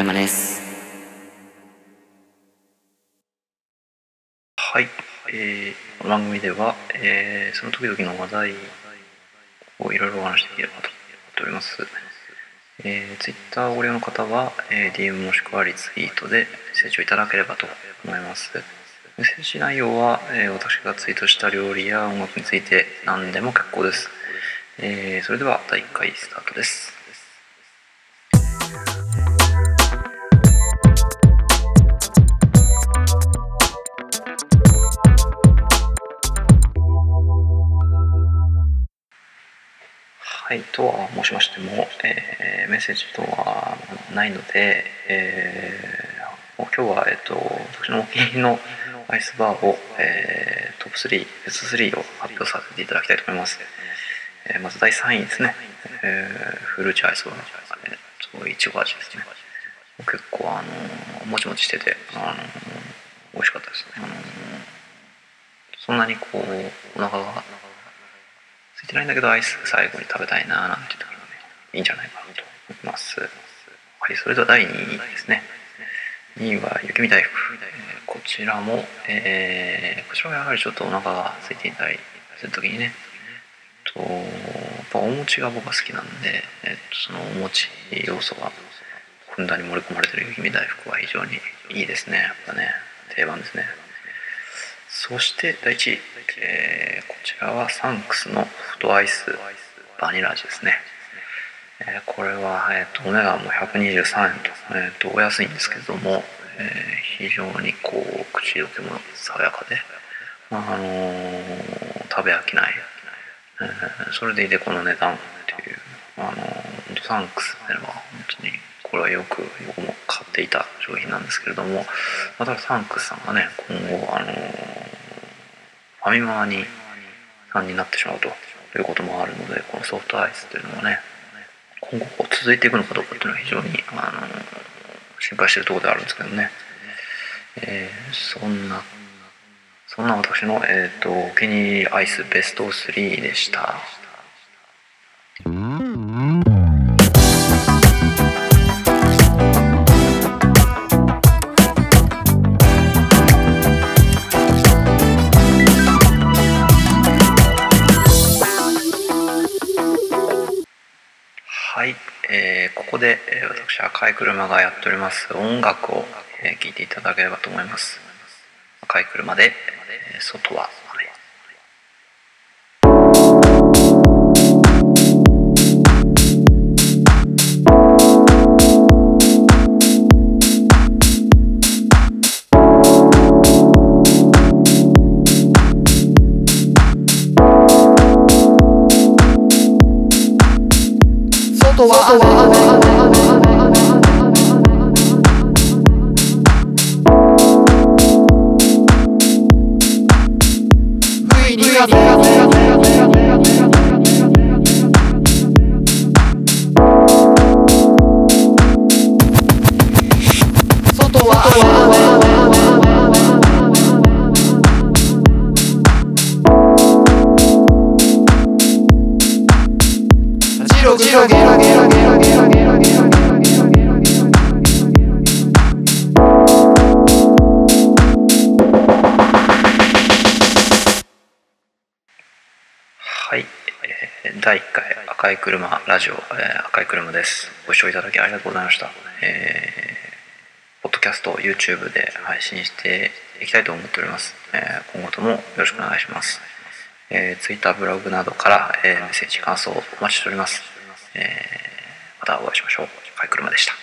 るまです。はい、えー、この番組では、えー、その時々の話題をいろいろお話していければと思っております、えー、ツイッターをご利用の方は、えー、DM もしくはリツイートで成長いただければと思います。メッセージ内容は、えー、私がツイートした料理や音楽について何でも結構です、えー、それでは第1回スタートです。はい、とは申しましても、えーメッセージ等はないので、えー今日は、えっと、私のお気に入りのアイスバーを、えートップ3、ベスト3を発表させていただきたいと思います。えーまず第3位ですね、えーフルーチアイスは、えーと、いちご味ですね。結構、あのもちもちしてて、あの美味しかったですね。あのそんなにこう、お腹がついてないんだけどアイス最後に食べたいななんて言ったらね。いいんじゃないかなと思います。はいそれでは第2位ですね。2位は雪見大福、こちらも、えーこちらはやはりちょっとお腹が空いていたりする時にね。とやっぱお餅が僕は好きなんで、えーとそのお餅要素がふんだんに盛り込まれてる雪見大福は非常にいいですね。やっぱね定番ですね。そして第1位、えーこちらはサンクスのフットアイスバニラ味ですね。えーこれは、えー、とお値段も123円と,、えーとお安いんですけども、えー非常にこう口どけも爽やかで、まああのー食べ飽きない、えーそれでいてこの値段っていう、あのーサンクスっていうのは本当にこれはよく僕も買っていた商品なんですけれども、まあ、ただサンクスさんがね今後、あのーファミマにさんになってしまうということもあるのでこのソフトアイスというのはね今後こう続いていくのかどうかっていうのは非常に、あの心配しているところであるんですけどね、えーそんなそんな私の、えー、とお気に入りアイスベスト3でした。えーここで、私赤い車がやっております。音楽を、聴いていただければと思います。赤い車で、外は。外は。雨不意に風ロジロゲラゲラゲラゲラゲラゲラゲラゲラゲラゲラはい、えー第1回赤い車ラジオ、えー赤い車です。ご視聴いただきありがとうございました。えーポッドキャスト YouTube で配信していきたいと思っております、えー今後ともよろしくお願いします、えー、Twitter ブログなどから、えーメッセージ感想をお待ちしております、えーまたお会いしましょう。はい車でした。